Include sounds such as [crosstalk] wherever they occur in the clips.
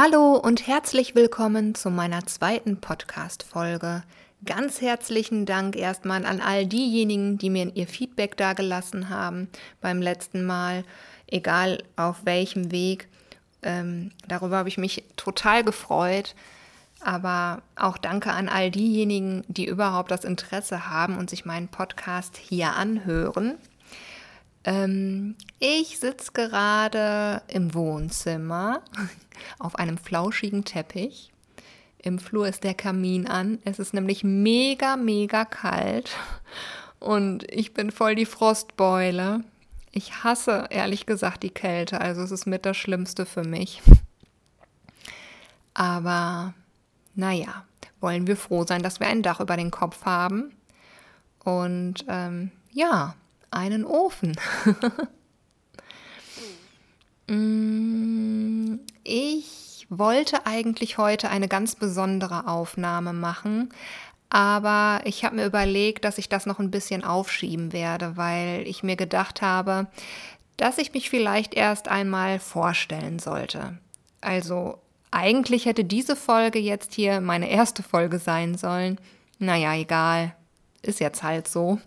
Hallo und herzlich willkommen zu meiner zweiten Podcast-Folge. Ganz herzlichen Dank erstmal an all diejenigen, die mir ihr Feedback dagelassen haben beim letzten Mal, egal auf welchem Weg. Ähm, darüber habe ich mich total gefreut. Aber auch danke an all diejenigen, die überhaupt das Interesse haben und sich meinen Podcast hier anhören. Ähm, ich sitze gerade im Wohnzimmer [laughs] auf einem flauschigen Teppich. Im Flur ist der Kamin an. Es ist nämlich mega, mega kalt. Und ich bin voll die Frostbeule. Ich hasse ehrlich gesagt die Kälte, also es ist mit das Schlimmste für mich. Aber naja, wollen wir froh sein, dass wir ein Dach über den Kopf haben. Und ähm, ja, einen Ofen. [laughs] Mm, ich wollte eigentlich heute eine ganz besondere Aufnahme machen, aber ich habe mir überlegt, dass ich das noch ein bisschen aufschieben werde, weil ich mir gedacht habe, dass ich mich vielleicht erst einmal vorstellen sollte. Also eigentlich hätte diese Folge jetzt hier meine erste Folge sein sollen. Naja, egal. Ist jetzt halt so.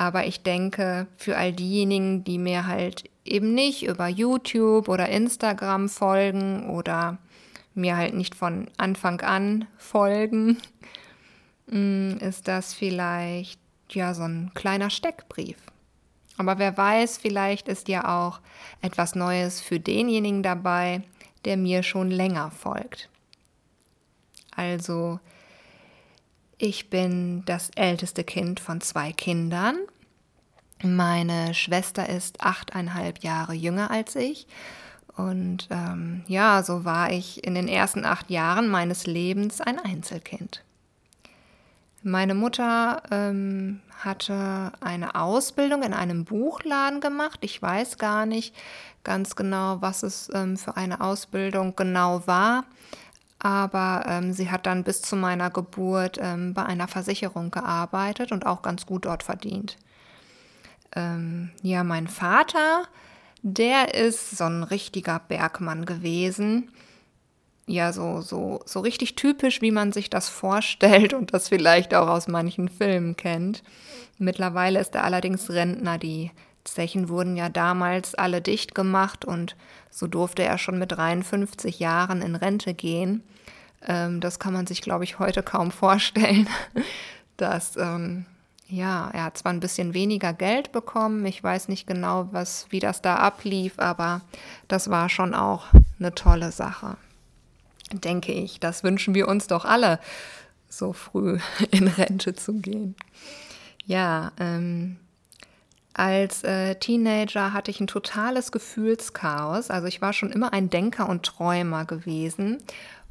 Aber ich denke, für all diejenigen, die mir halt eben nicht über YouTube oder Instagram folgen oder mir halt nicht von Anfang an folgen, [laughs] mm, ist das vielleicht ja so ein kleiner Steckbrief. Aber wer weiß, vielleicht ist ja auch etwas Neues für denjenigen dabei, der mir schon länger folgt. Also, ich bin das älteste Kind von zwei Kindern. Meine Schwester ist achteinhalb Jahre jünger als ich. Und ähm, ja, so war ich in den ersten acht Jahren meines Lebens ein Einzelkind. Meine Mutter ähm, hatte eine Ausbildung in einem Buchladen gemacht. Ich weiß gar nicht ganz genau, was es ähm, für eine Ausbildung genau war aber ähm, sie hat dann bis zu meiner Geburt ähm, bei einer Versicherung gearbeitet und auch ganz gut dort verdient. Ähm, ja, mein Vater, der ist so ein richtiger Bergmann gewesen. Ja, so, so, so richtig typisch, wie man sich das vorstellt und das vielleicht auch aus manchen Filmen kennt. Mittlerweile ist er allerdings Rentner. Die Zechen wurden ja damals alle dicht gemacht und so durfte er schon mit 53 Jahren in Rente gehen. Ähm, das kann man sich, glaube ich, heute kaum vorstellen. [laughs] Dass, ähm, ja, er hat zwar ein bisschen weniger Geld bekommen, ich weiß nicht genau, was, wie das da ablief, aber das war schon auch eine tolle Sache. Denke ich. Das wünschen wir uns doch alle, so früh [laughs] in Rente zu gehen. Ja, ähm, als äh, Teenager hatte ich ein totales Gefühlschaos. Also ich war schon immer ein Denker und Träumer gewesen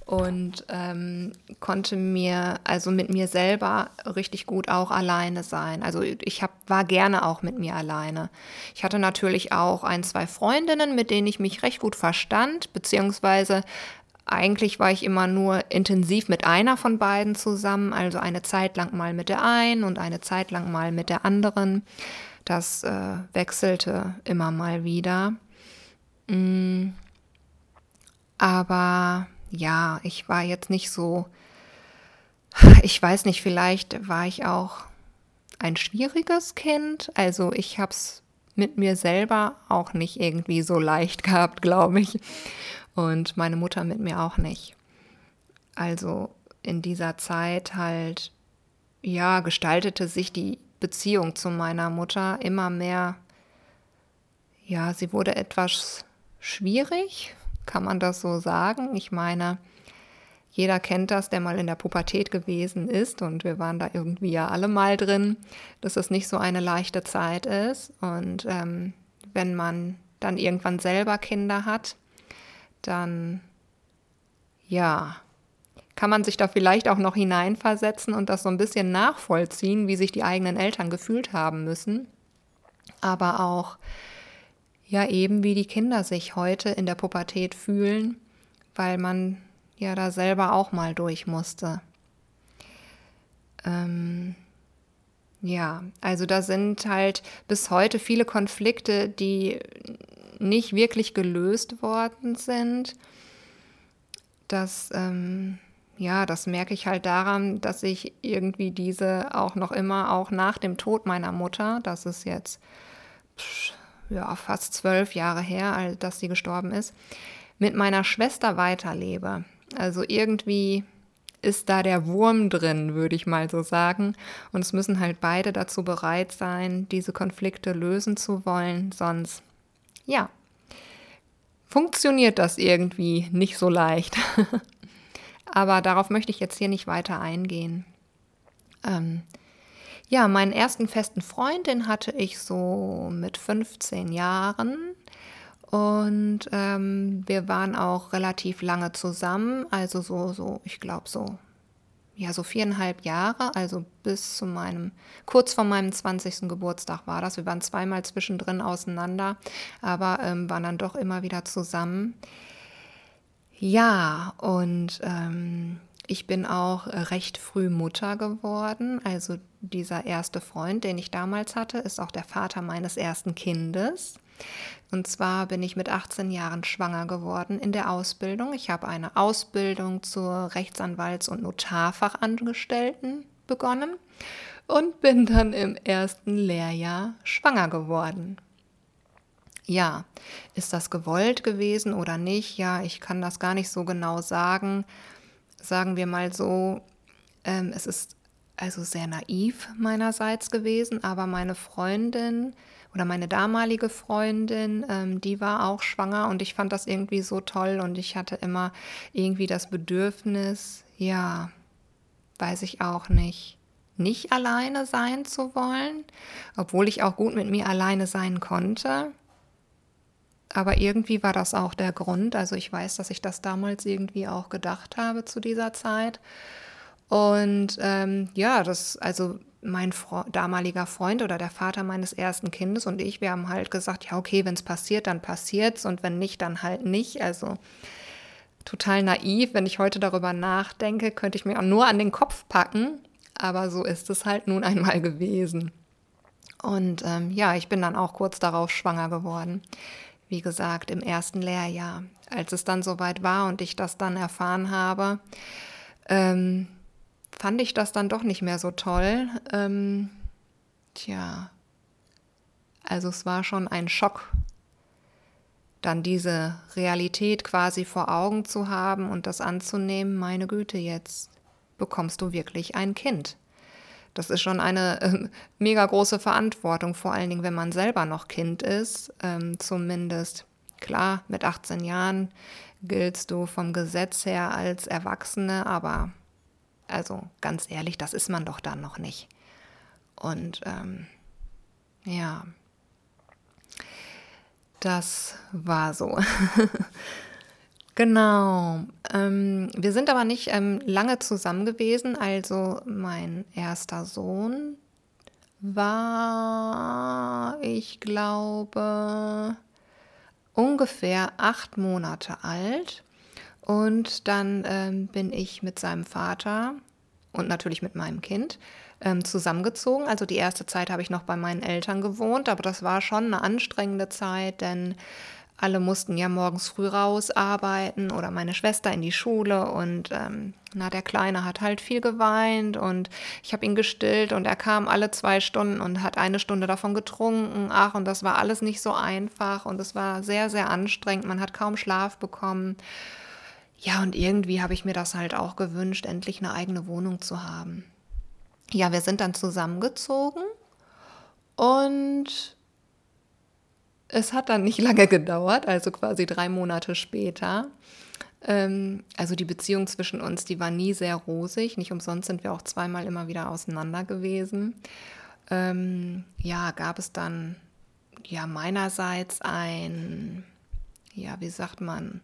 und ähm, konnte mir also mit mir selber richtig gut auch alleine sein. Also ich hab, war gerne auch mit mir alleine. Ich hatte natürlich auch ein, zwei Freundinnen, mit denen ich mich recht gut verstand, beziehungsweise eigentlich war ich immer nur intensiv mit einer von beiden zusammen, also eine Zeit lang mal mit der einen und eine Zeit lang mal mit der anderen. Das äh, wechselte immer mal wieder. Mm. Aber ja, ich war jetzt nicht so, ich weiß nicht, vielleicht war ich auch ein schwieriges Kind. Also ich habe es mit mir selber auch nicht irgendwie so leicht [laughs] gehabt, glaube ich. Und meine Mutter mit mir auch nicht. Also in dieser Zeit halt, ja, gestaltete sich die Beziehung zu meiner Mutter immer mehr, ja, sie wurde etwas schwierig, kann man das so sagen? Ich meine, jeder kennt das, der mal in der Pubertät gewesen ist und wir waren da irgendwie ja alle mal drin, dass es nicht so eine leichte Zeit ist. Und ähm, wenn man dann irgendwann selber Kinder hat, dann ja, kann man sich da vielleicht auch noch hineinversetzen und das so ein bisschen nachvollziehen, wie sich die eigenen Eltern gefühlt haben müssen. Aber auch, ja, eben wie die Kinder sich heute in der Pubertät fühlen, weil man ja da selber auch mal durch musste. Ähm, ja, also da sind halt bis heute viele Konflikte, die nicht wirklich gelöst worden sind das, ähm, ja, das merke ich halt daran, dass ich irgendwie diese auch noch immer, auch nach dem Tod meiner Mutter, das ist jetzt pff, ja, fast zwölf Jahre her, dass sie gestorben ist, mit meiner Schwester weiterlebe. Also irgendwie ist da der Wurm drin, würde ich mal so sagen. Und es müssen halt beide dazu bereit sein, diese Konflikte lösen zu wollen. Sonst, ja, funktioniert das irgendwie nicht so leicht. [laughs] Aber darauf möchte ich jetzt hier nicht weiter eingehen. Ähm, ja, meinen ersten festen Freund, den hatte ich so mit 15 Jahren. Und ähm, wir waren auch relativ lange zusammen, also so, so, ich glaube so, ja, so viereinhalb Jahre, also bis zu meinem, kurz vor meinem 20. Geburtstag war das. Wir waren zweimal zwischendrin auseinander, aber ähm, waren dann doch immer wieder zusammen. Ja, und ähm, ich bin auch recht früh Mutter geworden. Also dieser erste Freund, den ich damals hatte, ist auch der Vater meines ersten Kindes. Und zwar bin ich mit 18 Jahren schwanger geworden in der Ausbildung. Ich habe eine Ausbildung zur Rechtsanwalts- und Notarfachangestellten begonnen und bin dann im ersten Lehrjahr schwanger geworden. Ja, ist das gewollt gewesen oder nicht? Ja, ich kann das gar nicht so genau sagen sagen wir mal so, ähm, es ist also sehr naiv meinerseits gewesen, aber meine Freundin oder meine damalige Freundin, ähm, die war auch schwanger und ich fand das irgendwie so toll und ich hatte immer irgendwie das Bedürfnis, ja, weiß ich auch nicht, nicht alleine sein zu wollen, obwohl ich auch gut mit mir alleine sein konnte. Aber irgendwie war das auch der Grund. Also ich weiß, dass ich das damals irgendwie auch gedacht habe zu dieser Zeit. Und ähm, ja, das, also mein Fre damaliger Freund oder der Vater meines ersten Kindes und ich, wir haben halt gesagt, ja, okay, wenn es passiert, dann passiert's und wenn nicht, dann halt nicht. Also total naiv, wenn ich heute darüber nachdenke, könnte ich mir auch nur an den Kopf packen. Aber so ist es halt nun einmal gewesen. Und ähm, ja, ich bin dann auch kurz darauf schwanger geworden wie gesagt, im ersten Lehrjahr. Als es dann soweit war und ich das dann erfahren habe, ähm, fand ich das dann doch nicht mehr so toll. Ähm, tja, also es war schon ein Schock, dann diese Realität quasi vor Augen zu haben und das anzunehmen, meine Güte, jetzt bekommst du wirklich ein Kind. Das ist schon eine äh, mega große Verantwortung, vor allen Dingen, wenn man selber noch Kind ist. Ähm, zumindest, klar, mit 18 Jahren giltst du vom Gesetz her als Erwachsene, aber also ganz ehrlich, das ist man doch dann noch nicht. Und ähm, ja, das war so. [laughs] Genau. Ähm, wir sind aber nicht ähm, lange zusammen gewesen. Also mein erster Sohn war, ich glaube, ungefähr acht Monate alt. Und dann ähm, bin ich mit seinem Vater und natürlich mit meinem Kind ähm, zusammengezogen. Also die erste Zeit habe ich noch bei meinen Eltern gewohnt, aber das war schon eine anstrengende Zeit, denn alle mussten ja morgens früh raus arbeiten oder meine Schwester in die Schule und ähm, na, der Kleine hat halt viel geweint und ich habe ihn gestillt und er kam alle zwei Stunden und hat eine Stunde davon getrunken. Ach, und das war alles nicht so einfach und es war sehr, sehr anstrengend. Man hat kaum Schlaf bekommen. Ja, und irgendwie habe ich mir das halt auch gewünscht, endlich eine eigene Wohnung zu haben. Ja, wir sind dann zusammengezogen und es hat dann nicht [laughs] lange gedauert, also quasi drei Monate später. Ähm, also die Beziehung zwischen uns, die war nie sehr rosig. Nicht umsonst sind wir auch zweimal immer wieder auseinander gewesen. Ähm, ja, gab es dann ja meinerseits ein, ja, wie sagt man,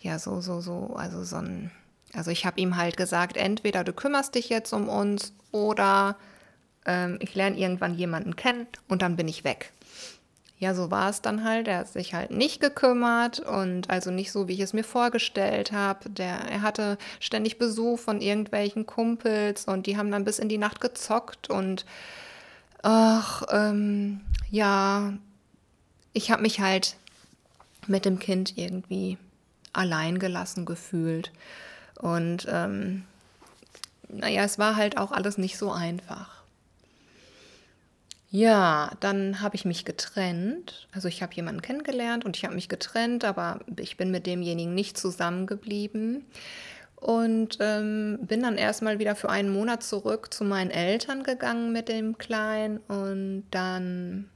ja, so, so, so, also so ein, also ich habe ihm halt gesagt, entweder du kümmerst dich jetzt um uns oder ähm, ich lerne irgendwann jemanden kennen und dann bin ich weg ja, so war es dann halt. Er hat sich halt nicht gekümmert und also nicht so, wie ich es mir vorgestellt habe. er hatte ständig Besuch von irgendwelchen Kumpels und die haben dann bis in die Nacht gezockt und ach, ähm, ja, ich habe mich halt mit dem Kind irgendwie alleingelassen gefühlt. Und ähm, naja, es war halt auch alles nicht so einfach. Ja, dann habe ich mich getrennt. Also ich habe jemanden kennengelernt und ich habe mich getrennt, aber ich bin mit demjenigen nicht zusammengeblieben. Und ähm, bin dann erstmal wieder für einen Monat zurück zu meinen Eltern gegangen mit dem Kleinen. Und dann,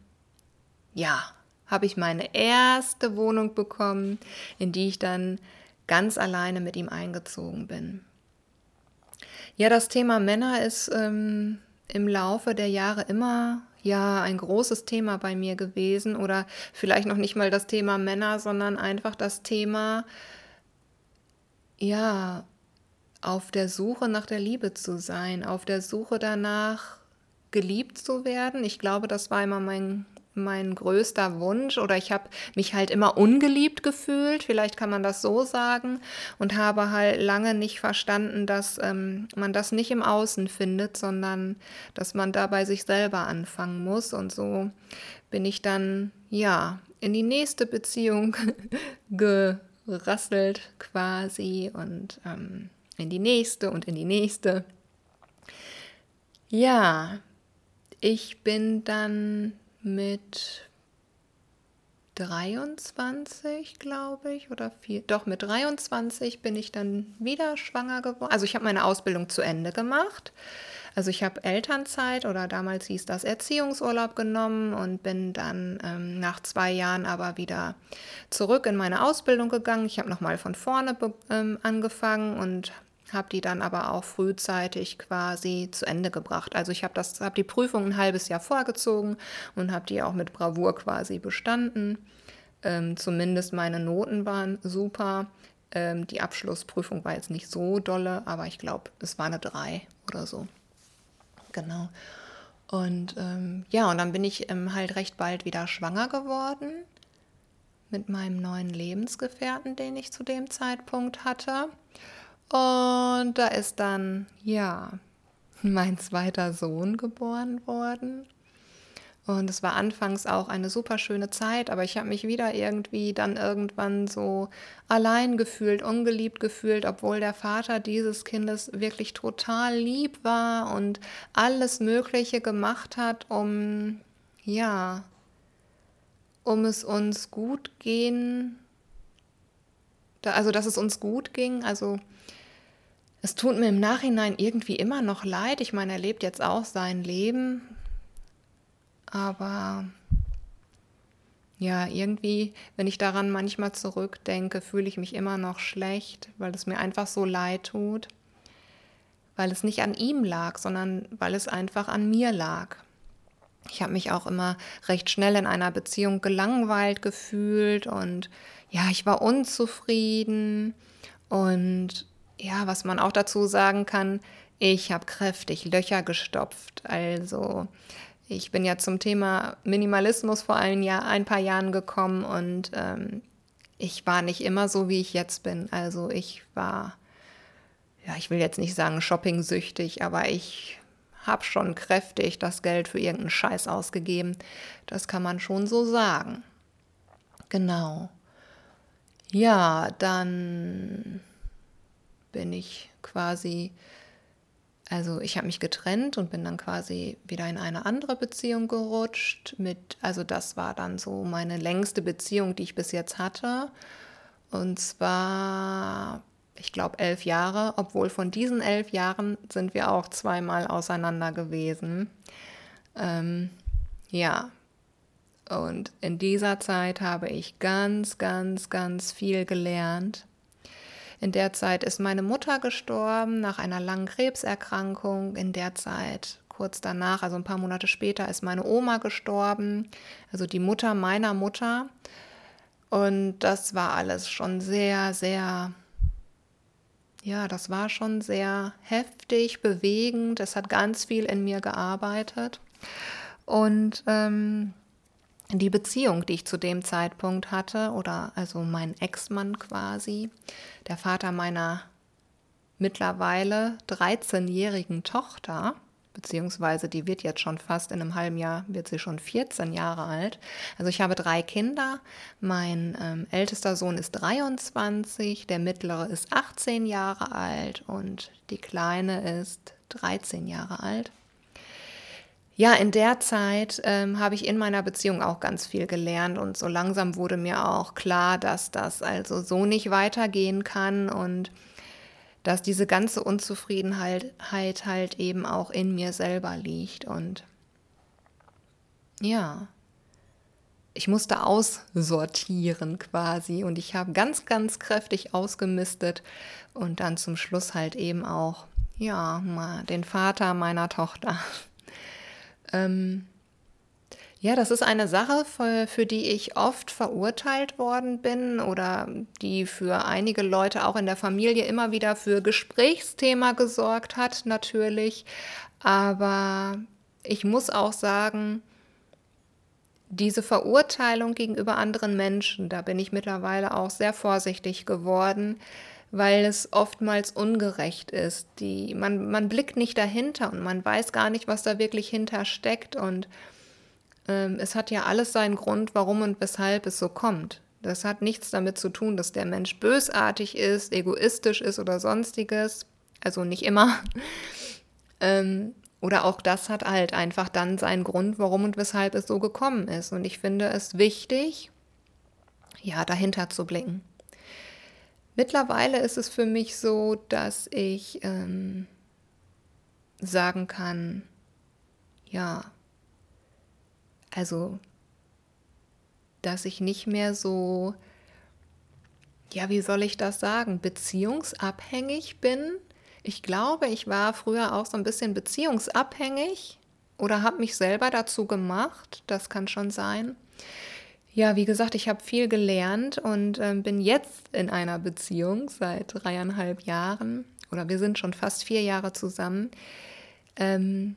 ja, habe ich meine erste Wohnung bekommen, in die ich dann ganz alleine mit ihm eingezogen bin. Ja, das Thema Männer ist ähm, im Laufe der Jahre immer ja ein großes Thema bei mir gewesen oder vielleicht noch nicht mal das Thema Männer, sondern einfach das Thema ja auf der Suche nach der Liebe zu sein, auf der Suche danach geliebt zu werden. Ich glaube, das war immer mein mein größter Wunsch oder ich habe mich halt immer ungeliebt gefühlt, vielleicht kann man das so sagen, und habe halt lange nicht verstanden, dass ähm, man das nicht im Außen findet, sondern dass man da bei sich selber anfangen muss. Und so bin ich dann, ja, in die nächste Beziehung [laughs] gerasselt quasi und ähm, in die nächste und in die nächste. Ja, ich bin dann mit 23, glaube ich, oder vier, doch mit 23 bin ich dann wieder schwanger geworden. Also ich habe meine Ausbildung zu Ende gemacht. Also ich habe Elternzeit oder damals hieß das Erziehungsurlaub genommen und bin dann ähm, nach zwei Jahren aber wieder zurück in meine Ausbildung gegangen. Ich habe nochmal von vorne ähm, angefangen und habe die dann aber auch frühzeitig quasi zu Ende gebracht. Also ich habe das, habe die Prüfung ein halbes Jahr vorgezogen und habe die auch mit Bravour quasi bestanden. Ähm, zumindest meine Noten waren super. Ähm, die Abschlussprüfung war jetzt nicht so dolle, aber ich glaube, es war eine 3 oder so. Genau. Und ähm, ja, und dann bin ich ähm, halt recht bald wieder schwanger geworden mit meinem neuen Lebensgefährten, den ich zu dem Zeitpunkt hatte. Und da ist dann, ja, mein zweiter Sohn geboren worden. Und es war anfangs auch eine super schöne Zeit, aber ich habe mich wieder irgendwie dann irgendwann so allein gefühlt, ungeliebt gefühlt, obwohl der Vater dieses Kindes wirklich total lieb war und alles Mögliche gemacht hat, um, ja, um es uns gut gehen, also dass es uns gut ging, also es tut mir im Nachhinein irgendwie immer noch leid. Ich meine, er lebt jetzt auch sein Leben. Aber ja, irgendwie, wenn ich daran manchmal zurückdenke, fühle ich mich immer noch schlecht, weil es mir einfach so leid tut. Weil es nicht an ihm lag, sondern weil es einfach an mir lag. Ich habe mich auch immer recht schnell in einer Beziehung gelangweilt gefühlt und ja, ich war unzufrieden und ja, was man auch dazu sagen kann, ich habe kräftig Löcher gestopft. Also ich bin ja zum Thema Minimalismus vor ein, Jahr, ein paar Jahren gekommen und ähm, ich war nicht immer so, wie ich jetzt bin. Also ich war, ja, ich will jetzt nicht sagen shopping-süchtig, aber ich habe schon kräftig das Geld für irgendeinen Scheiß ausgegeben. Das kann man schon so sagen. Genau. Ja, dann bin ich quasi, also ich habe mich getrennt und bin dann quasi wieder in eine andere Beziehung gerutscht. Mit, also das war dann so meine längste Beziehung, die ich bis jetzt hatte. Und zwar, ich glaube, elf Jahre, obwohl von diesen elf Jahren sind wir auch zweimal auseinander gewesen. Ähm, ja, und in dieser Zeit habe ich ganz, ganz, ganz viel gelernt. In der Zeit ist meine Mutter gestorben nach einer langen Krebserkrankung. In der Zeit, kurz danach, also ein paar Monate später, ist meine Oma gestorben, also die Mutter meiner Mutter. Und das war alles schon sehr, sehr, ja, das war schon sehr heftig, bewegend. Es hat ganz viel in mir gearbeitet. Und ähm, die Beziehung, die ich zu dem Zeitpunkt hatte, oder also mein Ex-Mann quasi, der Vater meiner mittlerweile 13-jährigen Tochter, beziehungsweise die wird jetzt schon fast in einem halben Jahr, wird sie schon 14 Jahre alt. Also ich habe drei Kinder. Mein ähm, ältester Sohn ist 23, der mittlere ist 18 Jahre alt und die kleine ist 13 Jahre alt. Ja, in der Zeit ähm, habe ich in meiner Beziehung auch ganz viel gelernt und so langsam wurde mir auch klar, dass das also so nicht weitergehen kann und dass diese ganze Unzufriedenheit halt eben auch in mir selber liegt und ja, ich musste aussortieren quasi und ich habe ganz, ganz kräftig ausgemistet und dann zum Schluss halt eben auch, ja, mal den Vater meiner Tochter ähm, ja, das ist eine Sache, für, für, die ich oft verurteilt worden bin oder die für einige Leute auch in der Familie immer wieder für Gesprächsthema gesorgt hat, natürlich. Aber ich muss auch sagen, diese Verurteilung gegenüber anderen Menschen, da bin ich mittlerweile auch sehr vorsichtig geworden, weil es oftmals ungerecht ist. Die, man, man blickt nicht dahinter und man weiß gar nicht, was da wirklich hinter steckt. Und ähm, es hat ja alles seinen Grund, warum und weshalb es so kommt. Das hat nichts damit zu tun, dass der Mensch bösartig ist, egoistisch ist oder sonstiges. Also nicht immer. [laughs] ähm, oder auch das hat halt einfach dann seinen Grund, warum und weshalb es so gekommen ist. Und ich finde es wichtig, ja, dahinter zu blicken. Mittlerweile ist es für mich so, dass ich ähm, sagen kann, ja, also, dass ich nicht mehr so, ja, wie soll ich das sagen, beziehungsabhängig bin. Ich glaube, ich war früher auch so ein bisschen beziehungsabhängig oder habe mich selber dazu gemacht. Das kann schon sein. Ja, wie gesagt, ich habe viel gelernt und äh, bin jetzt in einer Beziehung seit dreieinhalb Jahren oder wir sind schon fast vier Jahre zusammen, ähm,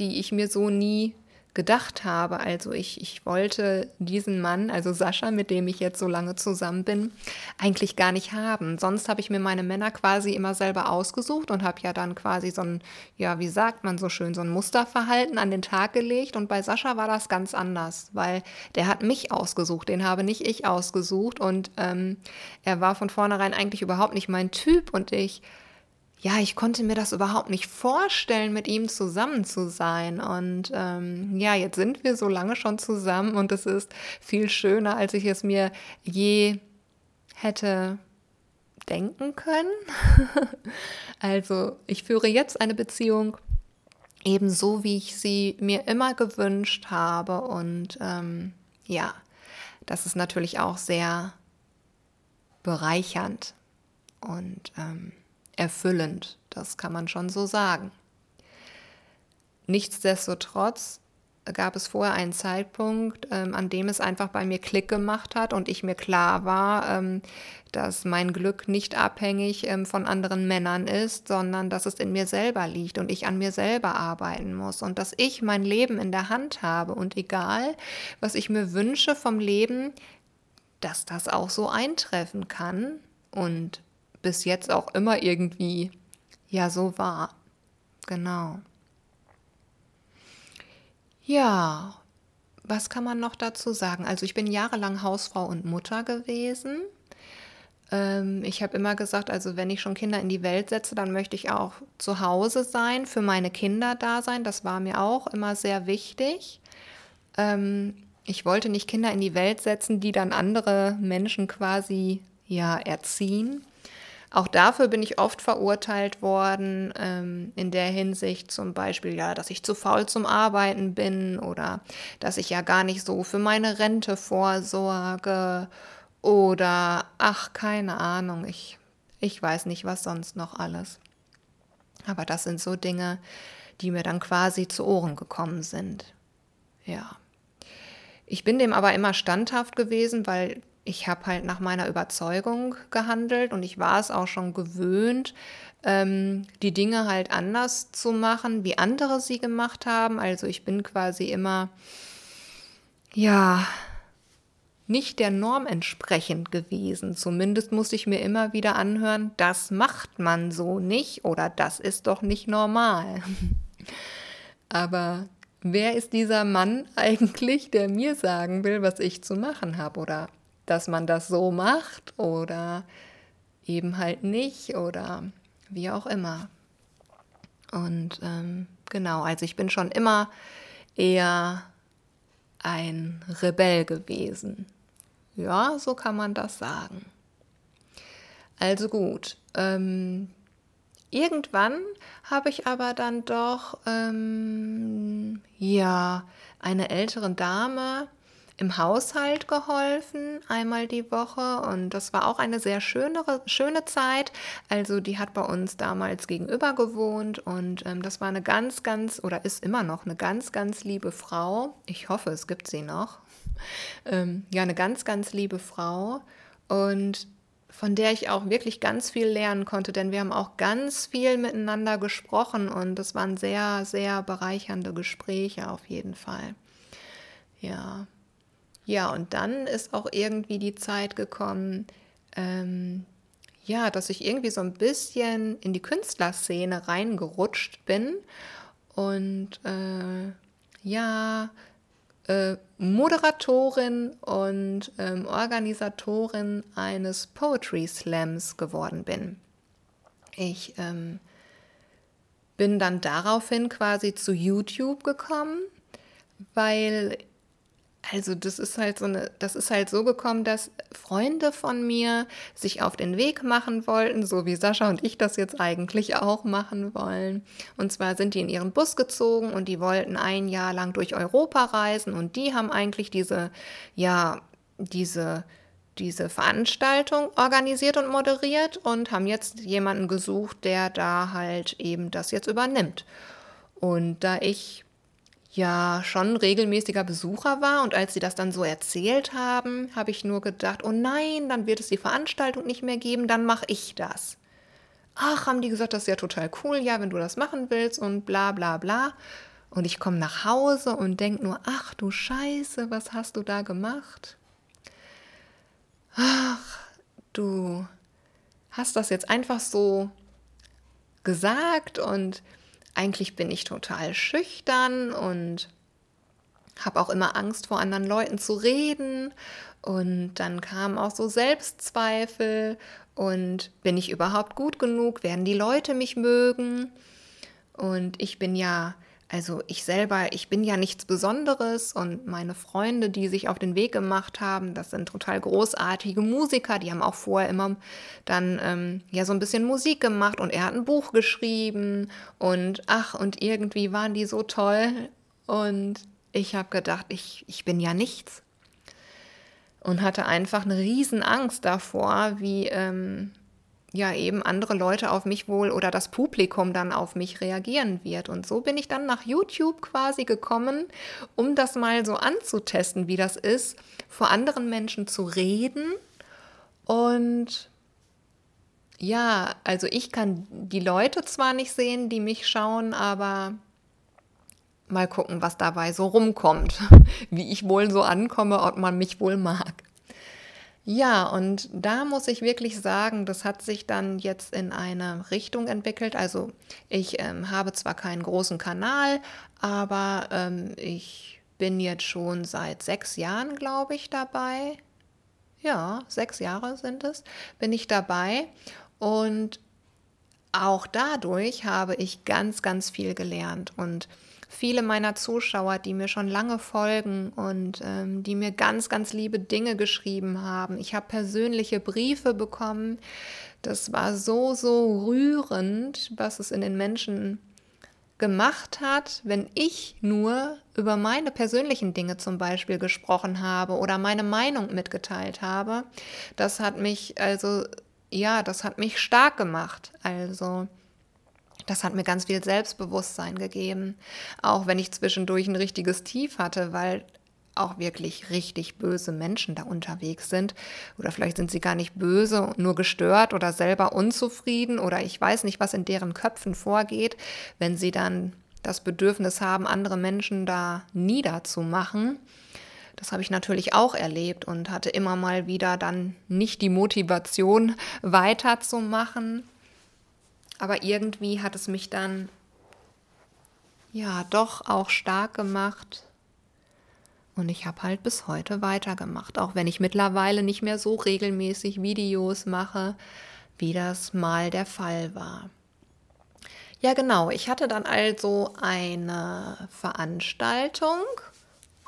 die ich mir so nie gedacht habe. Also ich, ich wollte diesen Mann, also Sascha, mit dem ich jetzt so lange zusammen bin, eigentlich gar nicht haben. Sonst habe ich mir meine Männer quasi immer selber ausgesucht und habe ja dann quasi so ein, ja, wie sagt man so schön, so ein Musterverhalten an den Tag gelegt. Und bei Sascha war das ganz anders, weil der hat mich ausgesucht, den habe nicht ich ausgesucht. Und ähm, er war von vornherein eigentlich überhaupt nicht mein Typ und ich ja, ich konnte mir das überhaupt nicht vorstellen, mit ihm zusammen zu sein. Und ähm, ja, jetzt sind wir so lange schon zusammen und es ist viel schöner, als ich es mir je hätte denken können. [laughs] also ich führe jetzt eine Beziehung ebenso, wie ich sie mir immer gewünscht habe. Und ähm, ja, das ist natürlich auch sehr bereichernd. Und ähm, erfüllend, das kann man schon so sagen. Nichtsdestotrotz gab es vorher einen Zeitpunkt, ähm, an dem es einfach bei mir Klick gemacht hat und ich mir klar war, ähm, dass mein Glück nicht abhängig ähm, von anderen Männern ist, sondern dass es in mir selber liegt und ich an mir selber arbeiten muss und dass ich mein Leben in der Hand habe und egal, was ich mir wünsche vom Leben, dass das auch so eintreffen kann und bis jetzt auch immer irgendwie ja so war. Genau. Ja, was kann man noch dazu sagen? Also ich bin jahrelang Hausfrau und Mutter gewesen. Ähm, ich habe immer gesagt, also wenn ich schon Kinder in die Welt setze, dann möchte ich auch zu Hause sein, für meine Kinder da sein. Das war mir auch immer sehr wichtig. Ähm, ich wollte nicht Kinder in die Welt setzen, die dann andere Menschen quasi ja erziehen. Auch dafür bin ich oft verurteilt worden, ähm, in der Hinsicht zum Beispiel, ja, dass ich zu faul zum Arbeiten bin oder dass ich ja gar nicht so für meine Rente vorsorge oder ach, keine Ahnung, ich, ich weiß nicht, was sonst noch alles. Aber das sind so Dinge, die mir dann quasi zu Ohren gekommen sind. Ja. Ich bin dem aber immer standhaft gewesen, weil ich habe halt nach meiner Überzeugung gehandelt und ich war es auch schon gewöhnt, ähm, die Dinge halt anders zu machen, wie andere sie gemacht haben. Also ich bin quasi immer, ja, nicht der Norm entsprechend gewesen. Zumindest musste ich mir immer wieder anhören, das macht man so nicht oder das ist doch nicht normal. [laughs] Aber wer ist dieser Mann [laughs] eigentlich, der mir sagen will, was ich zu machen habe oder dass man das so macht oder eben halt nicht oder wie auch immer. Und ähm, genau, also ich bin schon immer eher ein Rebell gewesen. Ja, so kann man das sagen. Also gut. Ähm, irgendwann habe ich aber dann doch ähm, ja eine ältere Dame im Haushalt geholfen, einmal die Woche. Und das war auch eine sehr schöne, schöne Zeit. Also die hat bei uns damals gegenüber gewohnt und ähm, das war eine ganz, ganz, oder ist immer noch eine ganz, ganz liebe Frau. Ich hoffe, es gibt sie noch. Ähm, ja, eine ganz, ganz liebe Frau. Und von der ich auch wirklich ganz viel lernen konnte, denn wir haben auch ganz viel miteinander gesprochen und es waren sehr, sehr bereichernde Gespräche auf jeden Fall. Ja. Ja, und dann ist auch irgendwie die Zeit gekommen, ähm, ja, dass ich irgendwie so ein bisschen in die Künstlerszene reingerutscht bin und äh, ja, äh, Moderatorin und ähm, Organisatorin eines Poetry Slams geworden bin. Ich ähm, bin dann daraufhin quasi zu YouTube gekommen, weil also das ist halt so eine, das ist halt so gekommen, dass Freunde von mir sich auf den Weg machen wollten, so wie Sascha und ich das jetzt eigentlich auch machen wollen. Und zwar sind die in ihren Bus gezogen und die wollten ein Jahr lang durch Europa reisen und die haben eigentlich diese, ja, diese, diese Veranstaltung organisiert und moderiert und haben jetzt jemanden gesucht, der da halt eben das jetzt übernimmt. Und da ich ja schon regelmäßiger Besucher war. Und als sie das dann so erzählt haben, habe ich nur gedacht, oh nein, dann wird es die Veranstaltung nicht mehr geben, dann mache ich das. Ach, haben die gesagt, das ist ja total cool, ja, wenn du das machen willst und bla bla bla. Und ich komme nach Hause und denke nur, ach du Scheiße, was hast du da gemacht? Ach, du hast das jetzt einfach so gesagt und eigentlich bin ich total schüchtern und habe auch immer Angst vor anderen Leuten zu reden. Und dann kamen auch so Selbstzweifel und bin ich überhaupt gut genug? Werden die Leute mich mögen? Und ich bin ja also ich selber, ich bin ja nichts Besonderes und meine Freunde, die sich auf den Weg gemacht haben, das sind total großartige Musiker, die haben auch vorher immer dann ähm, ja so ein bisschen Musik gemacht und er hat ein Buch geschrieben und ach, und irgendwie waren die so toll und ich habe gedacht, ich, ich bin ja nichts. Und hatte einfach eine Angst davor, wie, ähm, ja eben andere Leute auf mich wohl oder das Publikum dann auf mich reagieren wird. Und so bin ich dann nach YouTube quasi gekommen, um das mal so anzutesten, wie das ist, vor anderen Menschen zu reden. Und ja, also ich kann die Leute zwar nicht sehen, die mich schauen, aber mal gucken, was dabei so rumkommt, [laughs] wie ich wohl so ankomme, ob man mich wohl mag. Ja, und da muss ich wirklich sagen, das hat sich dann jetzt in eine Richtung entwickelt. Also ich ähm, habe zwar keinen großen Kanal, aber ähm, ich bin jetzt schon seit sechs Jahren, glaube ich, dabei. Ja, sechs Jahre sind es, bin ich dabei. Und auch dadurch habe ich ganz, ganz viel gelernt. Und viele meiner Zuschauer, die mir schon lange folgen und ähm, die mir ganz, ganz liebe Dinge geschrieben haben. Ich habe persönliche Briefe bekommen. Das war so, so rührend, was es in den Menschen gemacht hat, wenn ich nur über meine persönlichen Dinge zum Beispiel gesprochen habe oder meine Meinung mitgeteilt habe. Das hat mich also, ja, das hat mich stark gemacht. Also, das hat mir ganz viel Selbstbewusstsein gegeben, auch wenn ich zwischendurch ein richtiges Tief hatte, weil auch wirklich richtig böse Menschen da unterwegs sind. Oder vielleicht sind sie gar nicht böse, nur gestört oder selber unzufrieden oder ich weiß nicht, was in deren Köpfen vorgeht, wenn sie dann das Bedürfnis haben, andere Menschen da niederzumachen. Das habe ich natürlich auch erlebt und hatte immer mal wieder dann nicht die Motivation [laughs] weiterzumachen. Aber irgendwie hat es mich dann ja doch auch stark gemacht. Und ich habe halt bis heute weitergemacht, auch wenn ich mittlerweile nicht mehr so regelmäßig Videos mache, wie das mal der Fall war. Ja, genau. Ich hatte dann also eine Veranstaltung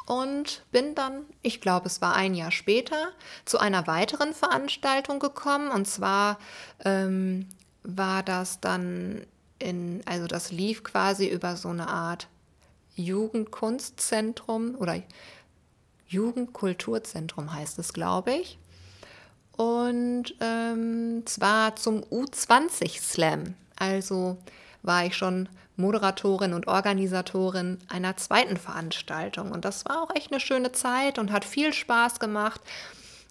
und bin dann, ich glaube, es war ein Jahr später, zu einer weiteren Veranstaltung gekommen. Und zwar ähm, war das dann in, also das lief quasi über so eine Art Jugendkunstzentrum oder Jugendkulturzentrum heißt es, glaube ich. Und ähm, zwar zum U20 Slam. Also war ich schon Moderatorin und Organisatorin einer zweiten Veranstaltung. Und das war auch echt eine schöne Zeit und hat viel Spaß gemacht.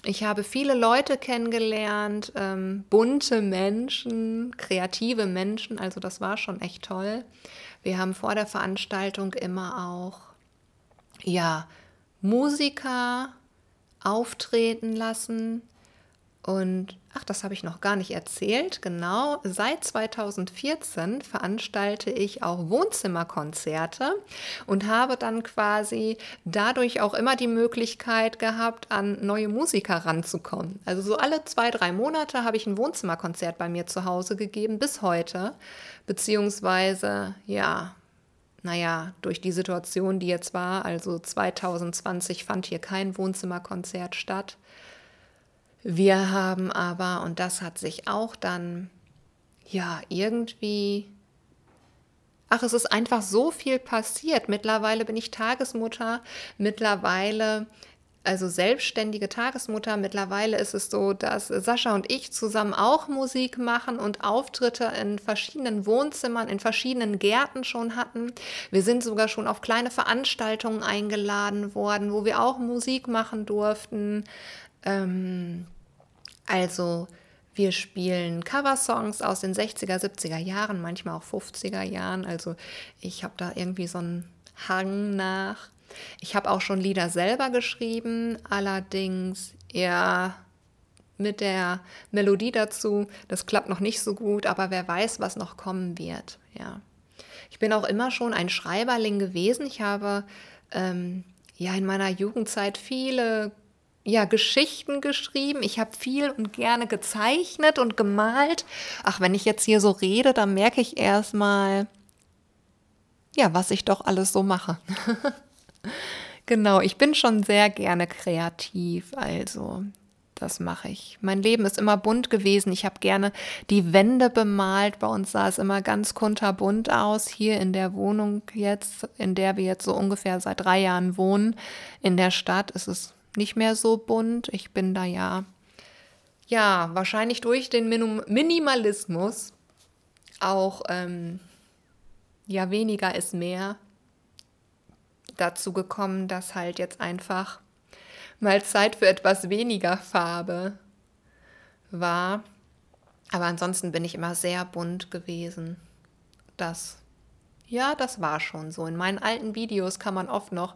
Ich habe viele Leute kennengelernt, ähm, bunte Menschen, kreative Menschen, also das war schon echt toll. Wir haben vor der Veranstaltung immer auch, ja, Musiker auftreten lassen, und ach, das habe ich noch gar nicht erzählt. Genau, seit 2014 veranstalte ich auch Wohnzimmerkonzerte und habe dann quasi dadurch auch immer die Möglichkeit gehabt, an neue Musiker ranzukommen. Also so alle zwei, drei Monate habe ich ein Wohnzimmerkonzert bei mir zu Hause gegeben, bis heute. Beziehungsweise, ja, naja, durch die Situation, die jetzt war, also 2020 fand hier kein Wohnzimmerkonzert statt. Wir haben aber, und das hat sich auch dann, ja, irgendwie, ach, es ist einfach so viel passiert. Mittlerweile bin ich Tagesmutter, mittlerweile also selbstständige Tagesmutter. Mittlerweile ist es so, dass Sascha und ich zusammen auch Musik machen und Auftritte in verschiedenen Wohnzimmern, in verschiedenen Gärten schon hatten. Wir sind sogar schon auf kleine Veranstaltungen eingeladen worden, wo wir auch Musik machen durften. Ähm, also wir spielen Coversongs aus den 60er, 70er Jahren, manchmal auch 50er Jahren. Also ich habe da irgendwie so einen Hang nach. Ich habe auch schon Lieder selber geschrieben, allerdings eher mit der Melodie dazu. Das klappt noch nicht so gut, aber wer weiß, was noch kommen wird. Ja. Ich bin auch immer schon ein Schreiberling gewesen. Ich habe ähm, ja in meiner Jugendzeit viele ja, Geschichten geschrieben. Ich habe viel und gerne gezeichnet und gemalt. Ach, wenn ich jetzt hier so rede, dann merke ich erstmal, ja, was ich doch alles so mache. [laughs] genau, ich bin schon sehr gerne kreativ, also das mache ich. Mein Leben ist immer bunt gewesen. Ich habe gerne die Wände bemalt. Bei uns sah es immer ganz kunterbunt aus. Hier in der Wohnung jetzt, in der wir jetzt so ungefähr seit drei Jahren wohnen, in der Stadt, ist es nicht mehr so bunt. Ich bin da ja, ja, wahrscheinlich durch den Minimalismus auch, ähm, ja, weniger ist mehr dazu gekommen, dass halt jetzt einfach mal Zeit für etwas weniger Farbe war. Aber ansonsten bin ich immer sehr bunt gewesen. Das ja, das war schon so. In meinen alten Videos kann man oft noch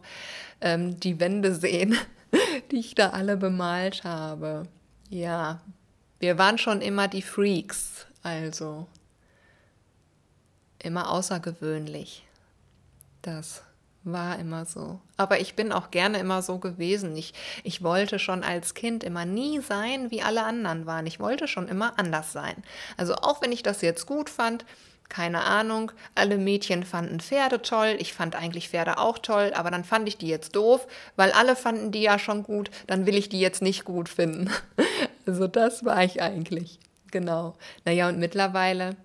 ähm, die Wände sehen, [laughs] die ich da alle bemalt habe. Ja, wir waren schon immer die Freaks, also immer außergewöhnlich. Das war immer so. Aber ich bin auch gerne immer so gewesen. Ich, ich wollte schon als Kind immer nie sein, wie alle anderen waren. Ich wollte schon immer anders sein. Also auch wenn ich das jetzt gut fand, keine Ahnung, alle Mädchen fanden Pferde toll, ich fand eigentlich Pferde auch toll, aber dann fand ich die jetzt doof, weil alle fanden die ja schon gut, dann will ich die jetzt nicht gut finden. [laughs] Also das war ich eigentlich. Genau. Naja, und mittlerweile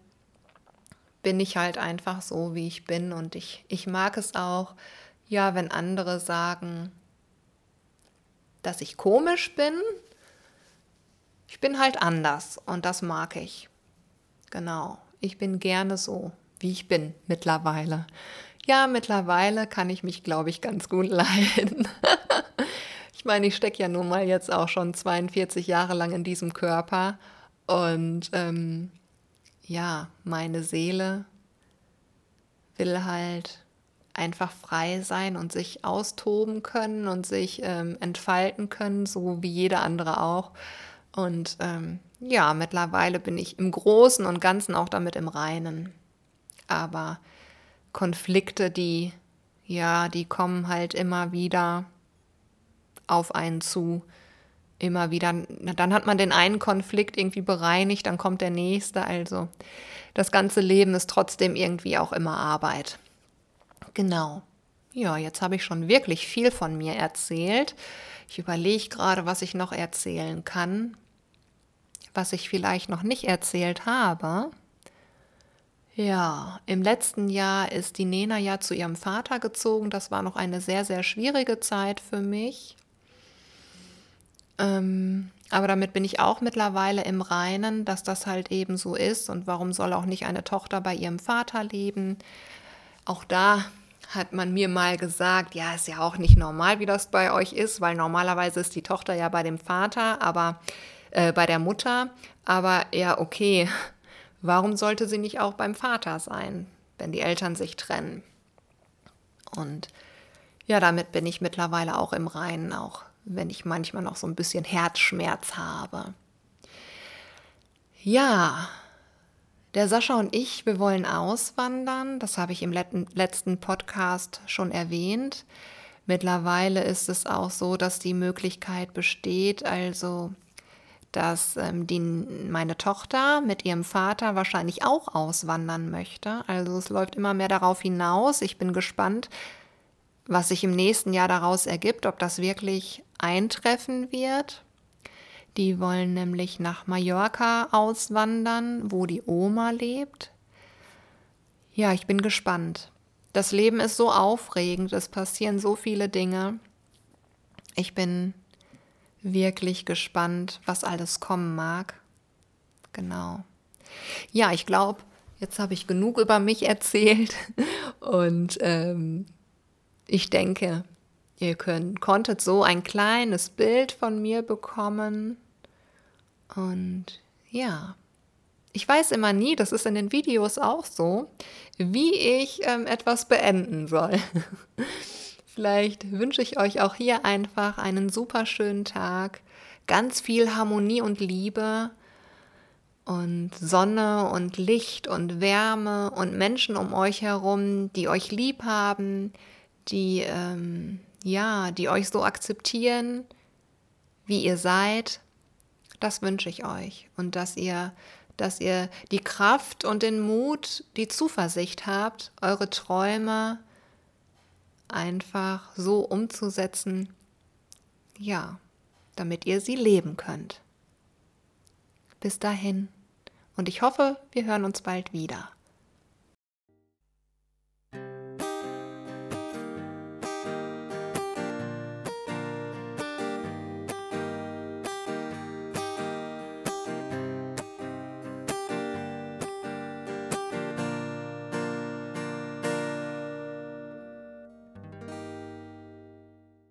bin ich halt einfach so, wie ich bin und ich, ich mag es auch, ja, wenn andere sagen, dass ich komisch bin. Ich bin halt anders und das mag ich. Genau. Ich bin gerne so, wie ich bin mittlerweile. Ja, mittlerweile kann ich mich, glaube ich, ganz gut [laughs] leiden. ich meine, ich stecke ja nun mal jetzt auch schon 42 Jahre lang in diesem Körper und ähm, ja, meine Seele will halt einfach frei sein und sich austoben können und sich ähm, entfalten können, so wie jeder andere auch. Und ähm, ja, mittlerweile bin ich im Großen und Ganzen auch damit im Reinen. Aber Konflikte, die, ja, die kommen halt immer wieder auf einen zu. Immer wieder. Dann hat man den einen Konflikt irgendwie bereinigt, dann kommt der nächste. Also das ganze Leben ist trotzdem irgendwie auch immer Arbeit. Genau. Ja, jetzt habe ich schon wirklich viel von mir erzählt. Ich überlege gerade, was ich noch erzählen kann, was ich vielleicht noch nicht erzählt habe. Ja, im letzten Jahr ist die Nena ja zu ihrem Vater gezogen. Das war noch eine sehr, sehr schwierige Zeit für mich. Ähm, aber damit bin ich auch mittlerweile im Reinen, dass das halt eben so ist. Und warum soll auch nicht eine Tochter bei ihrem Vater leben? Auch da hat man mir mal gesagt, ja, ist ja auch nicht normal, wie das bei euch ist, weil normalerweise ist die Tochter ja bei dem Vater, aber äh, bei der Mutter. Aber ja, okay, [laughs] warum sollte sie nicht auch beim Vater sein, wenn die Eltern sich trennen? Und ja, damit bin ich mittlerweile auch im Reinen, auch wenn ich manchmal noch so ein bisschen Herzschmerz habe. Ja, der Sascha und ich, wir wollen auswandern. Das habe ich im letzten Podcast schon erwähnt. Mittlerweile ist es auch so, dass die Möglichkeit besteht, also dass ähm, die, meine Tochter mit ihrem Vater wahrscheinlich auch auswandern möchte. Also es läuft immer mehr darauf hinaus. Ich bin gespannt, was sich im nächsten Jahr daraus ergibt, ob das wirklich eintreffen wird. Die wollen nämlich nach Mallorca auswandern, wo die Oma lebt. Ja, ich bin gespannt. Das Leben ist so aufregend, es passieren so viele Dinge. Ich bin wirklich gespannt, was alles kommen mag. Genau. Ja, ich glaube, jetzt habe ich genug über mich [laughs] erzählt und ähm, ich denke, ihr könnt, konntet so ein kleines Bild von mir bekommen. Und ja, ich weiß immer nie, das ist in den Videos auch so, wie ich ähm, etwas beenden soll. [laughs] Vielleicht wünsche ich euch auch hier einfach einen super schönen Tag, ganz viel Harmonie und Liebe und Sonne und Licht und Wärme und Menschen um euch herum, die euch lieb haben, die ähm, ja, die euch so akzeptieren, wie ihr seid. Das wünsche ich euch und dass ihr dass ihr die Kraft und den Mut, die Zuversicht habt, eure Träume einfach so umzusetzen, ja, damit ihr sie leben könnt. Bis dahin und ich hoffe, wir hören uns bald wieder.